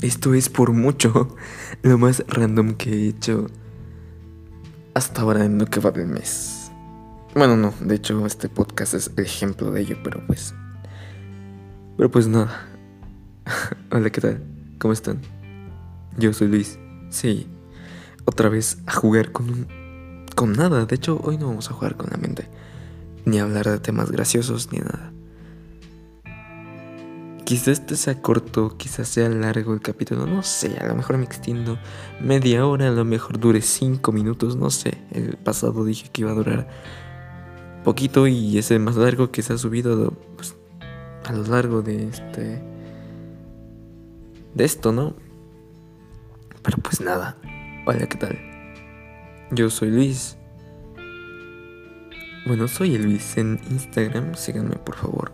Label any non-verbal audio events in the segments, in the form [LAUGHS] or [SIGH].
Esto es por mucho [LAUGHS] lo más random que he hecho hasta ahora en lo que va del mes. Bueno, no, de hecho este podcast es el ejemplo de ello, pero pues... Pero pues nada. [LAUGHS] Hola, ¿qué tal? ¿Cómo están? Yo soy Luis. Sí, otra vez a jugar con un... Con nada, de hecho hoy no vamos a jugar con la mente. Ni hablar de temas graciosos ni nada. Quizás este sea corto, quizás sea largo el capítulo, no sé, a lo mejor me extiendo media hora, a lo mejor dure cinco minutos, no sé. El pasado dije que iba a durar poquito y ese más largo que se ha subido pues, a lo largo de este de esto, ¿no? Pero pues nada. Hola, ¿qué tal? Yo soy Luis. Bueno, soy el Luis en Instagram, síganme por favor.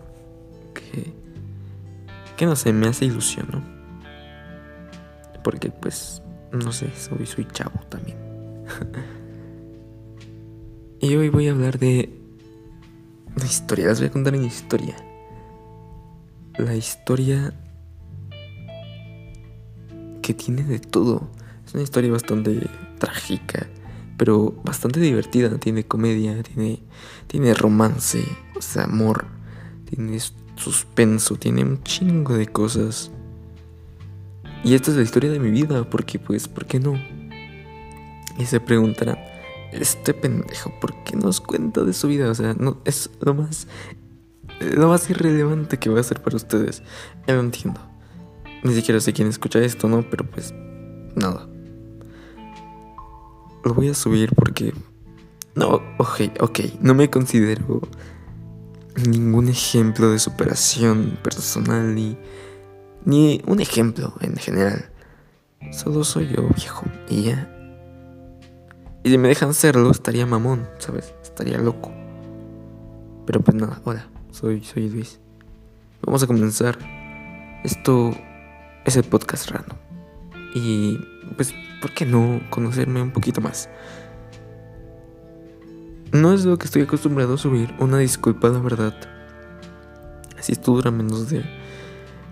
Que que no sé, me hace ilusión, ¿no? Porque pues, no sé, soy, soy chavo también. [LAUGHS] y hoy voy a hablar de la historia, les voy a contar una historia. La historia que tiene de todo. Es una historia bastante trágica, pero bastante divertida. Tiene comedia, tiene, tiene romance, o sea, amor, tiene suspenso, tiene un chingo de cosas. Y esta es la historia de mi vida, porque pues, ¿por qué no? Y se preguntarán, este pendejo, ¿por qué nos cuenta de su vida? O sea, no, es lo más, lo más irrelevante que va a ser para ustedes. Ya lo entiendo. Ni siquiera sé quién escucha esto, ¿no? Pero pues, nada. Lo voy a subir porque... No, ok, ok, no me considero ningún ejemplo de superación personal ni, ni un ejemplo en general. Solo soy yo, viejo, y ya. Y si me dejan serlo, estaría mamón, ¿sabes? Estaría loco. Pero pues nada, hola, soy, soy Luis. Vamos a comenzar. Esto es el podcast random. Y pues, ¿por qué no conocerme un poquito más? No es lo que estoy acostumbrado a subir, una disculpa la verdad. Si esto dura menos de,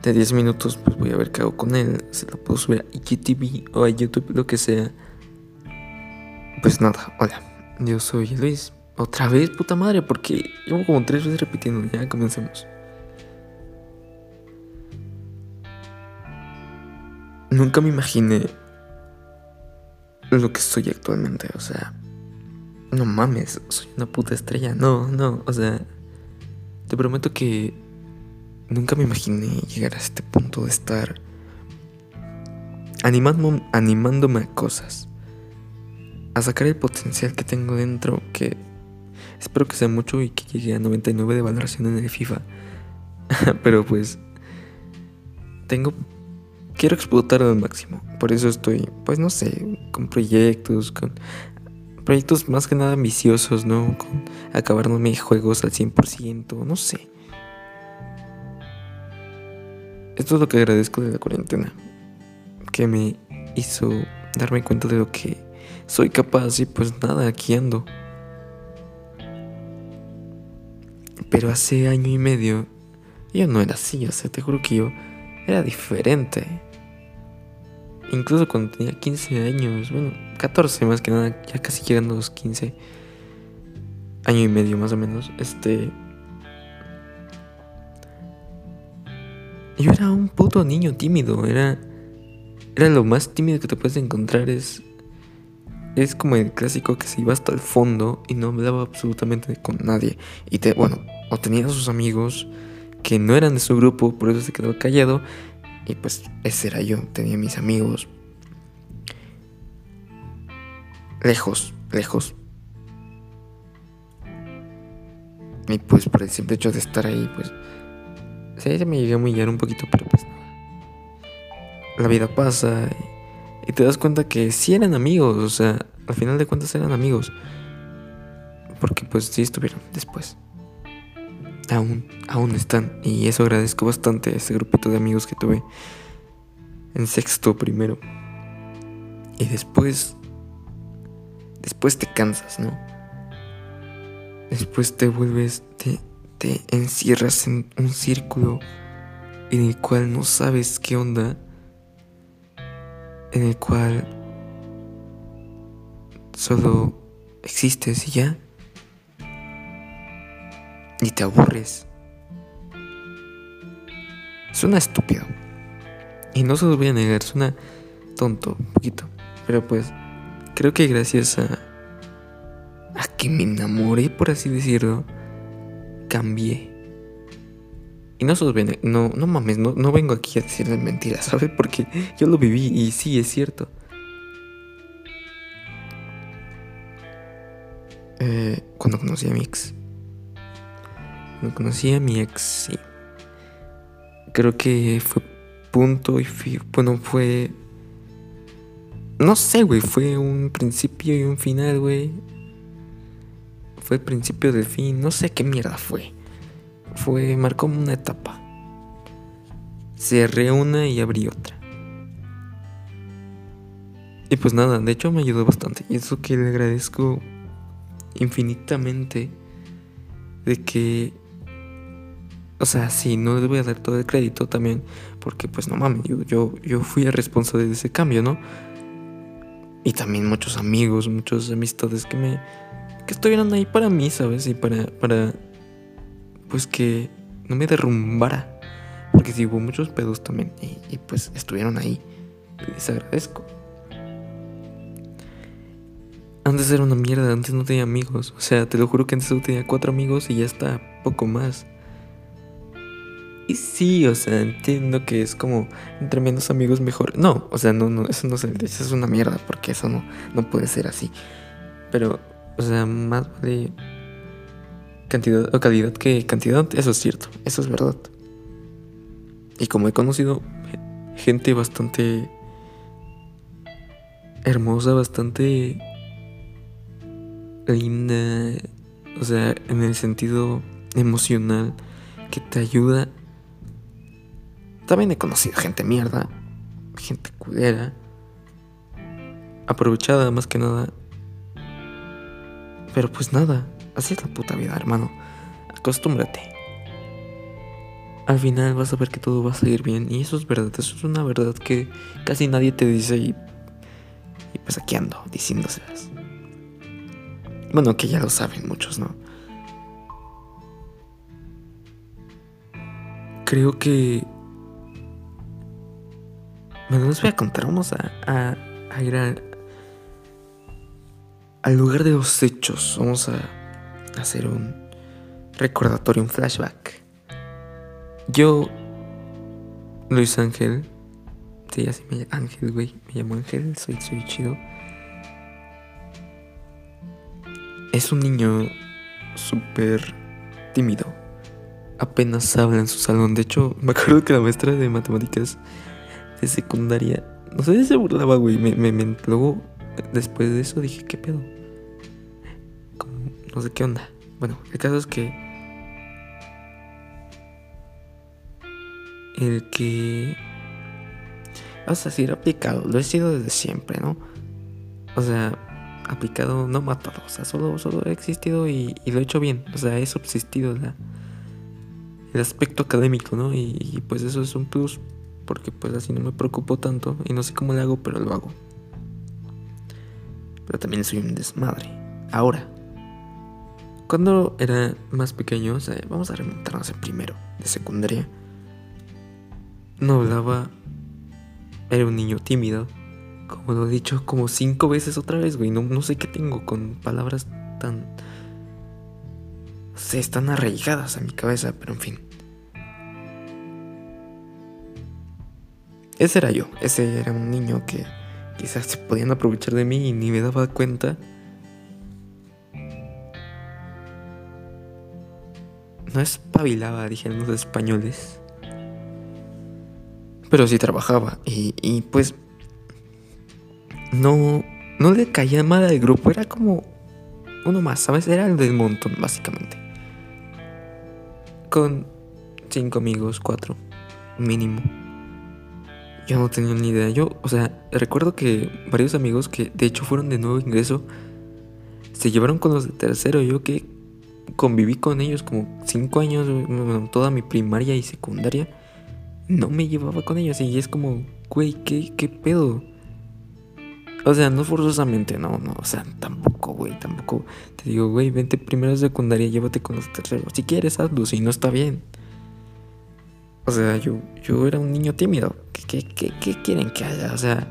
de 10 minutos, pues voy a ver qué hago con él. Se lo puedo subir a IGTV o a YouTube, lo que sea. Pues nada, hola, yo soy Luis. Otra vez, puta madre, porque llevo como tres veces repitiendo. Ya comencemos. Nunca me imaginé lo que soy actualmente, o sea no mames, soy una puta estrella. No, no, o sea, te prometo que nunca me imaginé llegar a este punto de estar animando, animándome a cosas, a sacar el potencial que tengo dentro, que espero que sea mucho y que llegue a 99 de valoración en el FIFA. [LAUGHS] Pero pues, tengo, quiero explotarlo al máximo. Por eso estoy, pues no sé, con proyectos, con proyectos más que nada ambiciosos, ¿no? Con acabarme juegos al 100%, no sé. Esto es lo que agradezco de la cuarentena, que me hizo darme cuenta de lo que soy capaz y pues nada, aquí ando. Pero hace año y medio yo no era así, o sea, te juro que yo era diferente. Incluso cuando tenía 15 años, bueno, 14 más que nada, ya casi llegando los 15, año y medio más o menos, este... Yo era un puto niño tímido, era... Era lo más tímido que te puedes encontrar, es... Es como el clásico que se iba hasta el fondo y no hablaba absolutamente con nadie. Y te, bueno, o tenía a sus amigos que no eran de su grupo, por eso se quedó callado y pues ese era yo, tenía mis amigos. Lejos, lejos. Y pues por el simple hecho de estar ahí, pues... Sí, se me llegué a humillar un poquito, pero pues nada. La vida pasa y, y te das cuenta que sí eran amigos, o sea, al final de cuentas eran amigos. Porque pues sí estuvieron después aún, aún están. Y eso agradezco bastante a ese grupito de amigos que tuve en sexto primero. Y después, después te cansas, ¿no? Después te vuelves, te, te encierras en un círculo en el cual no sabes qué onda. en el cual solo existes y ya. Y te aburres. Suena estúpido. Y no se lo voy a negar, suena tonto, un poquito. Pero pues, creo que gracias a, a que me enamoré, por así decirlo, cambié. Y no, no, no mames, no, no vengo aquí a decirles mentiras, [LAUGHS] ¿sabes? Porque yo lo viví y sí, es cierto. Eh, cuando conocí a mi ex. Cuando conocí a mi ex, sí. Creo que fue punto y bueno, fue... No sé, güey, fue un principio y un final, güey. Fue el principio del fin, no sé qué mierda fue. Fue, marcó una etapa. Cerré una y abrí otra. Y pues nada, de hecho me ayudó bastante. Y eso que le agradezco infinitamente de que o sea, sí, no le voy a dar todo el crédito también, porque pues no mames, yo, yo, yo fui el responsable de ese cambio, ¿no? Y también muchos amigos, muchas amistades que me, que estuvieron ahí para mí, ¿sabes? Y para, para, pues que no me derrumbara. Porque sí hubo muchos pedos también. Y, pues estuvieron ahí. Les agradezco. Antes era una mierda, antes no tenía amigos. O sea, te lo juro que antes solo tenía cuatro amigos y ya está, poco más. Sí, o sea, entiendo que es como entre menos amigos mejor. No, o sea, no, no, eso no se eso es una mierda, porque eso no, no puede ser así. Pero, o sea, más vale cantidad o calidad que cantidad, eso es cierto, eso es verdad. Y como he conocido gente bastante hermosa, bastante linda, o sea, en el sentido emocional, que te ayuda también he conocido gente mierda, gente culera, aprovechada más que nada. Pero pues nada, así es la puta vida, hermano. Acostúmbrate. Al final vas a ver que todo va a salir bien. Y eso es verdad, eso es una verdad que casi nadie te dice y, y pues aquí ando diciéndoselas. Bueno, que ya lo saben muchos, ¿no? Creo que bueno, les voy a contar, vamos a, ir al lugar de los hechos. Vamos a hacer un recordatorio, un flashback. Yo, Luis Ángel, sí, así me llamo Ángel, güey, me llamo Ángel, soy, soy chido. Es un niño súper tímido. Apenas habla en su salón. De hecho, me acuerdo que la maestra de matemáticas de secundaria. No sé si se burlaba, güey. Me, luego, después de eso dije, ¿qué pedo? no sé qué onda. Bueno, el caso es que. El que. Vamos a decir, aplicado. Lo he sido desde siempre, ¿no? O sea, aplicado no matado. O sea, solo, solo he existido y, lo he hecho bien. O sea, he subsistido el aspecto académico, ¿no? y pues eso es un plus porque pues así no me preocupo tanto y no sé cómo le hago, pero lo hago. Pero también soy un desmadre. Ahora, cuando era más pequeño, o sea, vamos a remontarnos en primero de secundaria, no hablaba, era un niño tímido, como lo he dicho como cinco veces otra vez, güey, no, no sé qué tengo con palabras tan... Sé, están arraigadas a mi cabeza, pero en fin. Ese era yo, ese era un niño que quizás se podían aprovechar de mí y ni me daba cuenta. No espabilaba, dijeron los españoles. Pero sí trabajaba y, y pues no, no le caía mal al grupo, era como uno más, ¿sabes? Era el del montón, básicamente. Con cinco amigos, cuatro, mínimo. Yo no tenía ni idea. Yo, o sea, recuerdo que varios amigos que de hecho fueron de nuevo ingreso se llevaron con los de tercero. Yo que conviví con ellos como cinco años, toda mi primaria y secundaria, no me llevaba con ellos. Y es como, güey, ¿qué, qué pedo? O sea, no forzosamente, no, no, o sea, tampoco, güey, tampoco te digo, güey, vente primero a secundaria, llévate con los terceros. Si quieres, hazlo, si no está bien. O sea, yo, yo era un niño tímido. ¿Qué, qué, qué, quieren que haya? O sea,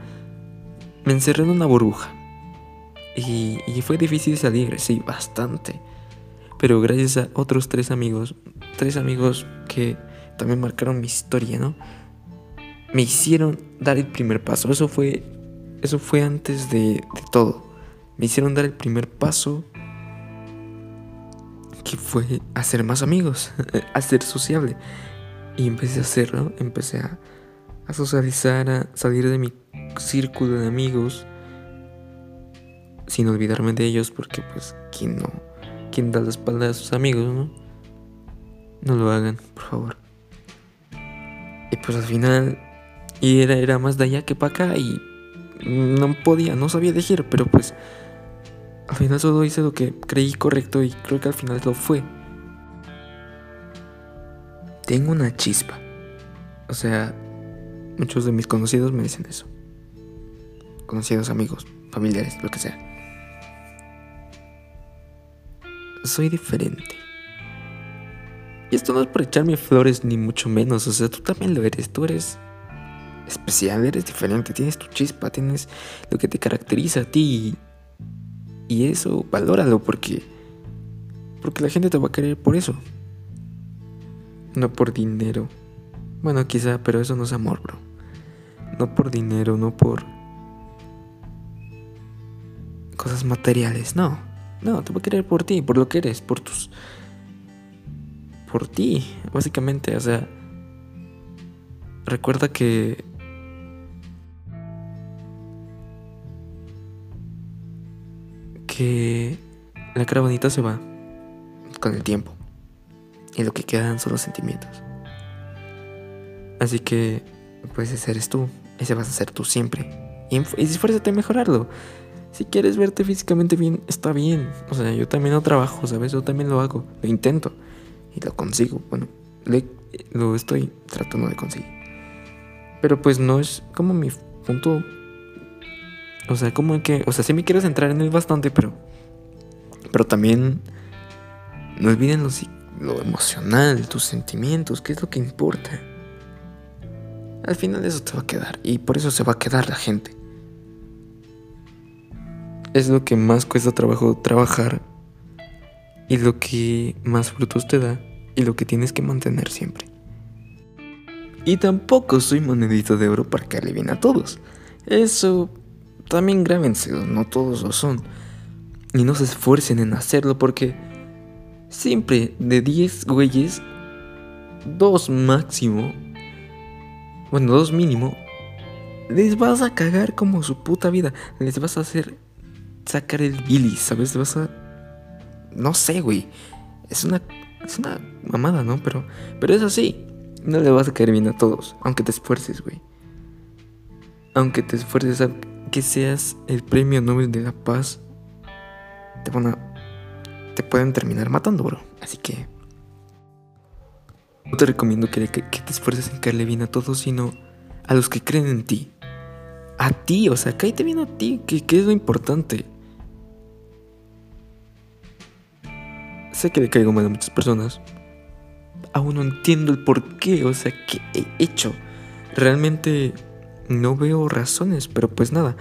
me encerré en una burbuja. Y, y fue difícil salir, sí, bastante. Pero gracias a otros tres amigos, tres amigos que también marcaron mi historia, ¿no? Me hicieron dar el primer paso. Eso fue eso fue antes de, todo. Me hicieron dar el primer paso que fue hacer más amigos, [LAUGHS] a ser sociable. Y empecé a hacerlo, empecé a, a, socializar, a salir de mi círculo de amigos, sin olvidarme de ellos, porque pues, ¿quién no? ¿Quién da la espalda a sus amigos, no? No lo hagan, por favor. Y pues al final, y era, era más de allá que para acá, y no podía, no sabía elegir, pero pues al final solo hice lo que creí correcto y creo que al final lo fue. Tengo una chispa. O sea, muchos de mis conocidos me dicen eso. Conocidos, amigos, familiares, lo que sea. Soy diferente. Y esto no es por echarme flores, ni mucho menos. O sea, tú también lo eres. Tú eres especial, eres diferente, tienes tu chispa, tienes lo que te caracteriza a ti. Y eso, valóralo porque porque la gente te va a querer por eso. No por dinero. Bueno, quizá, pero eso no es amor, bro. No por dinero, no por cosas materiales, no. No, te va a querer por ti, por lo que eres, por tus por ti, básicamente, o sea, recuerda que que la cara bonita se va con el tiempo y lo que quedan son los sentimientos. Así que, pues ese eres tú, ese vas a ser tú siempre. Y, y esfuérzate a mejorarlo. Si quieres verte físicamente bien, está bien. O sea, yo también lo trabajo, ¿sabes? Yo también lo hago, lo intento y lo consigo. Bueno, lo estoy tratando de conseguir. Pero pues no es como mi punto o sea, como que, o sea, sí me quiero centrar en él bastante, pero pero también no olviden lo, lo emocional, tus sentimientos, qué es lo que importa. Al final eso te va a quedar y por eso se va a quedar la gente. Es lo que más cuesta trabajo trabajar y lo que más frutos te da y lo que tienes que mantener siempre. Y tampoco soy monedito de oro para que bien a todos. Eso también grábense, no todos lo son. Y no se esfuercen en hacerlo porque siempre de 10 güeyes, dos máximo, bueno, dos mínimo, les vas a cagar como su puta vida. Les vas a hacer sacar el billy, ¿sabes? Vas a... No sé, güey. Es una... Es una mamada, ¿no? Pero, pero es así. No le vas a caer bien a todos, aunque te esfuerces, güey. Aunque te esfuerces, que seas el premio Nobel de la Paz, te van a. te pueden terminar matando, bro. Así que. No te recomiendo que, te esfuerces en caerle bien a todos, sino a los que creen en ti. A ti, o sea, cállate bien a ti, que, que es lo importante. Sé que le caigo mal a muchas personas. Aún no entiendo el por qué, o sea, qué he hecho. Realmente no veo razones, pero pues nada.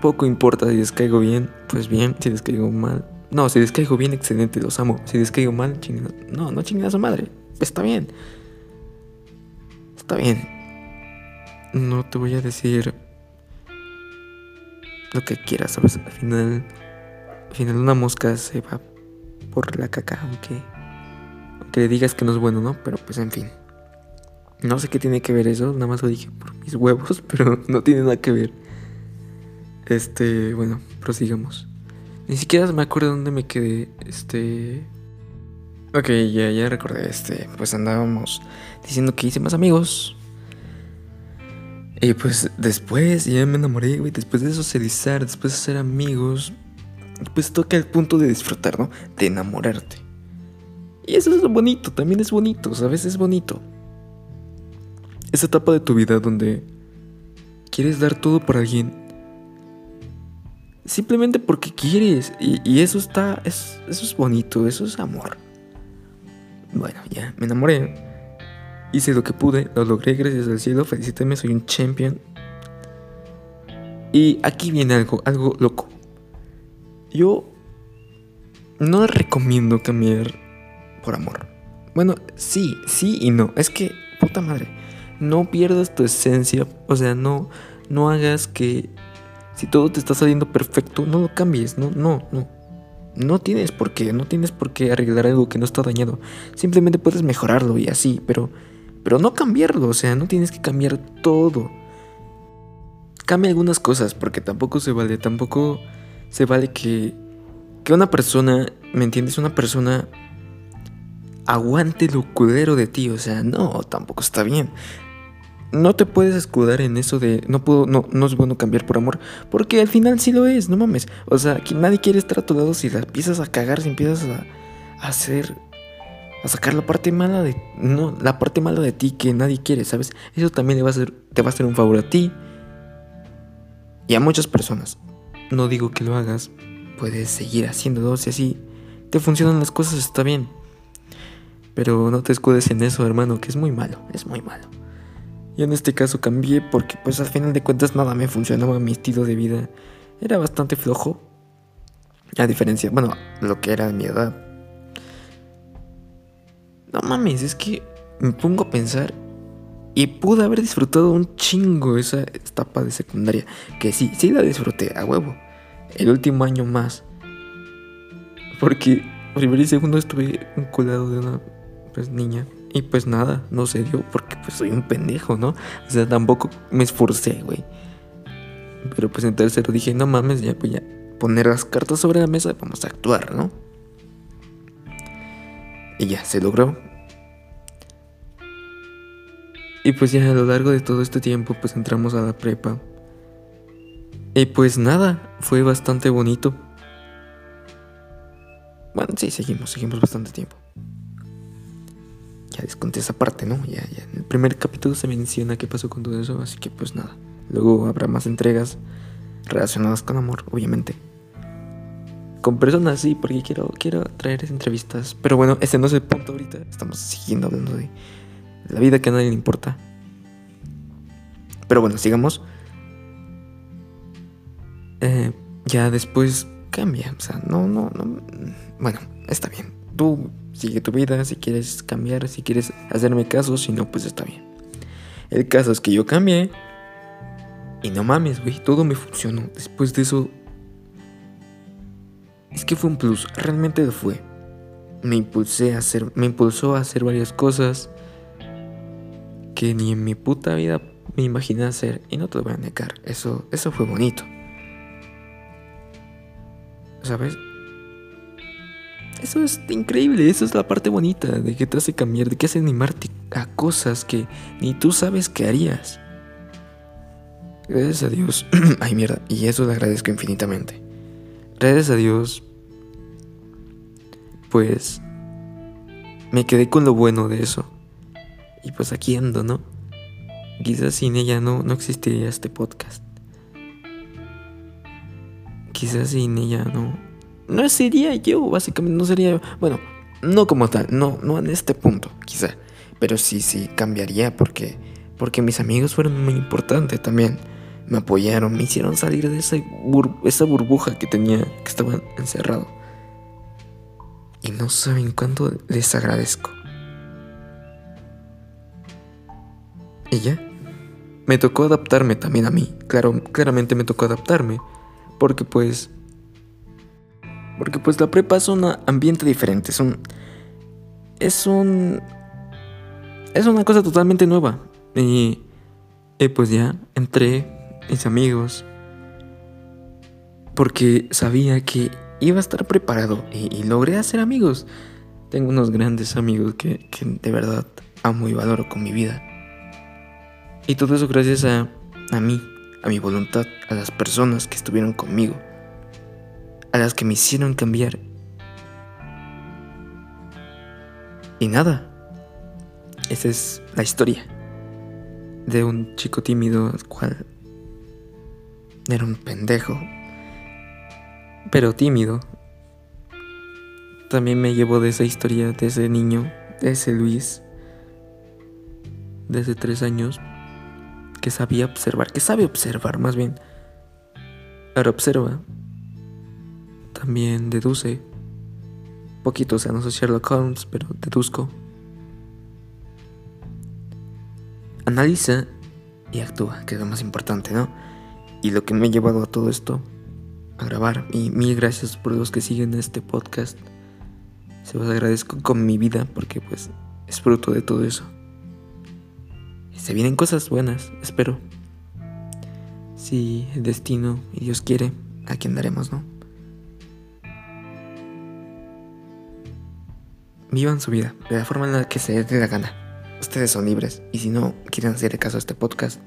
Poco importa si les caigo bien, pues bien, si les caigo mal. No, si les caigo bien, excelente, los amo. Si les caigo mal, chingada. No, no chingada a su madre. Está bien. Está bien. No te voy a decir lo que quieras, ¿sabes? Al final, al final una mosca se va por la caca, aunque, aunque le digas que no es bueno, ¿no? Pero pues en fin. No sé qué tiene que ver eso, nada más lo dije por mis huevos, [LAUGHS] pero no tiene nada que ver. Este, bueno, prosigamos. Ni siquiera me acuerdo dónde me quedé. Este. Ok, ya, ya recordé. Este, pues andábamos diciendo que hice más amigos. Y pues después ya me enamoré, güey. Después de socializar, después de ser amigos, pues toca el punto de disfrutar, ¿no? De enamorarte. Y eso es lo bonito, también es bonito, ¿sabes? Es bonito esa etapa de tu vida donde quieres dar todo por alguien simplemente porque quieres. Y, eso está, eso es bonito, eso es amor. Bueno, ya, me enamoré. Hice lo que pude, lo logré gracias al cielo, felicítame, soy un champion. Y aquí viene algo, algo loco. Yo no recomiendo cambiar por amor. Bueno, sí, sí y no. Es que, puta madre, no pierdas tu esencia. O sea, no, no hagas que si todo te está saliendo perfecto, no lo cambies. No, no, no. No tienes por qué, no tienes por qué arreglar algo que no está dañado. Simplemente puedes mejorarlo y así, pero, pero no cambiarlo. O sea, no tienes que cambiar todo. Cambia algunas cosas, porque tampoco se vale, tampoco se vale que, que una persona, ¿me entiendes? Una persona aguante lo culero de ti. O sea, no, tampoco está bien. No te puedes escudar en eso de no puedo, no, no es bueno cambiar por amor. Porque al final sí lo es, no mames. O sea, que nadie quiere estar a tu lado si la empiezas a cagar, si empiezas a, hacer. a sacar la parte mala de. No, la parte mala de ti que nadie quiere, ¿sabes? Eso también va a hacer, te va a hacer un favor a ti. Y a muchas personas. No digo que lo hagas. Puedes seguir haciéndolo si así te funcionan las cosas, está bien. Pero no te escudes en eso, hermano, que es muy malo, es muy malo. Yo en este caso cambié porque pues al final de cuentas nada me funcionaba, mi estilo de vida era bastante flojo. A diferencia, bueno, lo que era mi edad. No mames, es que me pongo a pensar y pude haber disfrutado un chingo esa etapa de secundaria. Que sí, sí la disfruté, a huevo. El último año más. Porque primero y segundo estuve colado de una pues niña. Y pues nada, no se dio porque pues soy un pendejo, ¿no? O sea, tampoco me esforcé, güey. Pero pues en tercero dije, no mames, ya voy a poner las cartas sobre la mesa, vamos a actuar, ¿no? Y ya, se logró. Y pues ya a lo largo de todo este tiempo pues entramos a la prepa. Y pues nada, fue bastante bonito. Bueno, sí, seguimos, seguimos bastante tiempo ya les conté esa parte, ¿no? Ya, ya. En el primer capítulo se menciona qué pasó con todo eso, así que pues nada. Luego habrá más entregas relacionadas con amor, obviamente. Con personas, sí, porque quiero, quiero traer entrevistas. Pero bueno, ese no es el punto ahorita. Estamos siguiendo hablando de la vida que a nadie le importa. Pero bueno, sigamos. Eh, ya después cambia. O sea, no, no, no. Bueno, está bien. Tú sigue tu vida, si quieres cambiar, si quieres hacerme caso, si no, pues está bien. El caso es que yo cambié y no mames, güey, todo me funcionó. Después de eso, es que fue un plus, realmente lo fue. Me impulsé a hacer, me impulsó a hacer varias cosas que ni en mi puta vida me imaginé hacer y no te lo voy a negar. Eso, eso fue bonito. ¿Sabes? Eso es increíble, eso es la parte bonita de que te hace cambiar, de que hace animarte a cosas que ni tú sabes que harías. Gracias a Dios. [CLEARS THROAT] Ay, mierda. Y eso le agradezco infinitamente. Gracias a Dios. Pues. Me quedé con lo bueno de eso. Y pues aquí ando, ¿no? Quizás sin ella no, no existiría este podcast. Quizás sin ella no, no sería yo, básicamente no sería yo. Bueno, no como tal, no, no en este punto, quizá. Pero sí, sí, cambiaría porque, porque mis amigos fueron muy importantes también. Me apoyaron, me hicieron salir de esa, esa burbuja que tenía, que estaba encerrado. Y no saben cuánto les agradezco. Y ya. Me tocó adaptarme también a mí. Claro, claramente me tocó adaptarme. Porque pues porque pues la prepa es un ambiente diferente, es un... Es un... Es una cosa totalmente nueva. Y, pues ya entré, mis amigos, porque sabía que iba a estar preparado y, logré hacer amigos. Tengo unos grandes amigos que, que, de verdad amo y valoro con mi vida. Y todo eso gracias a, a mí, a mi voluntad, a las personas que estuvieron conmigo a las que me hicieron cambiar. Y nada, esa es la historia de un chico tímido al cual era un pendejo pero tímido. También me llevo de esa historia de ese niño, de ese Luis, de hace tres años, que sabía observar, que sabe observar más bien. Ahora observa, también deduce, poquito, o sea, no soy Sherlock Holmes, pero deduzco. Analiza y actúa, que es lo más importante, ¿no? Y lo que me ha llevado a todo esto, a grabar, y mil gracias por los que siguen este podcast. Se los agradezco con mi vida porque pues es fruto de todo eso. Se vienen cosas buenas, espero. Si el destino y Dios quiere, aquí andaremos, ¿no? Vivan su vida de la forma en la que se les dé la gana. Ustedes son libres y si no quieren hacer caso a este podcast,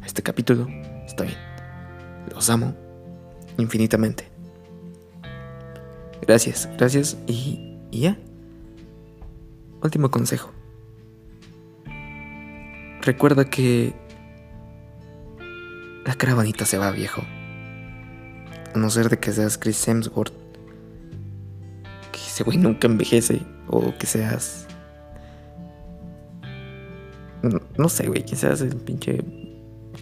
a este capítulo, está bien. Los amo infinitamente. Gracias, gracias y, ya. Último consejo. Recuerda que la caravanita se va viejo. A no ser de que seas Chris Hemsworth. Ese güey nunca envejece. O que seas. No, sé, güey. Que seas el pinche.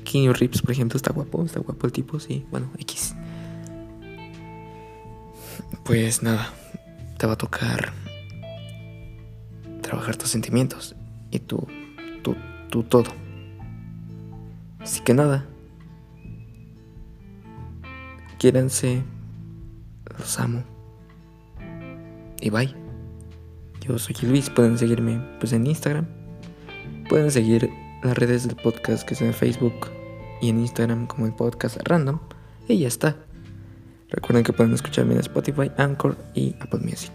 King Rips, por ejemplo, está guapo. Está guapo el tipo, sí. Bueno, X. Pues nada. Te va a tocar. Trabajar tus sentimientos. Y tu. Tu tu todo. Así que nada. Quiéranse. Los amo. Y bye. Yo soy Luis. Pueden seguirme pues en Instagram. Pueden seguir las redes del podcast que son en Facebook y en Instagram como el podcast random. Y ya está. Recuerden que pueden escucharme en Spotify, Anchor y Apple Music.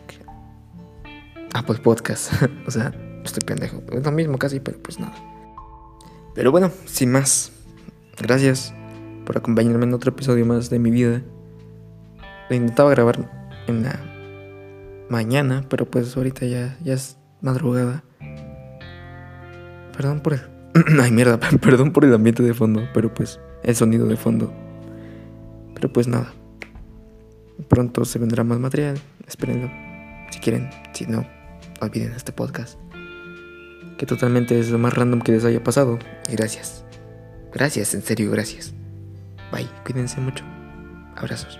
Apple Podcast. [LAUGHS] o sea, estoy pendejo. Es lo mismo casi, pero pues nada. Pero bueno, sin más, gracias por acompañarme en otro episodio más de mi vida. Lo intentaba grabar en la mañana, pero pues ahorita ya, ya es madrugada. Perdón por el... [CLEARS THROAT] Ay, mierda, [LAUGHS] perdón por el ambiente de fondo, pero pues el sonido de fondo. Pero pues nada. Pronto se vendrá más material, espérenlo. Si quieren, si no, olviden este podcast que totalmente es lo más random que les haya pasado. Y gracias. Gracias, en serio, gracias. Bye, cuídense mucho. Abrazos.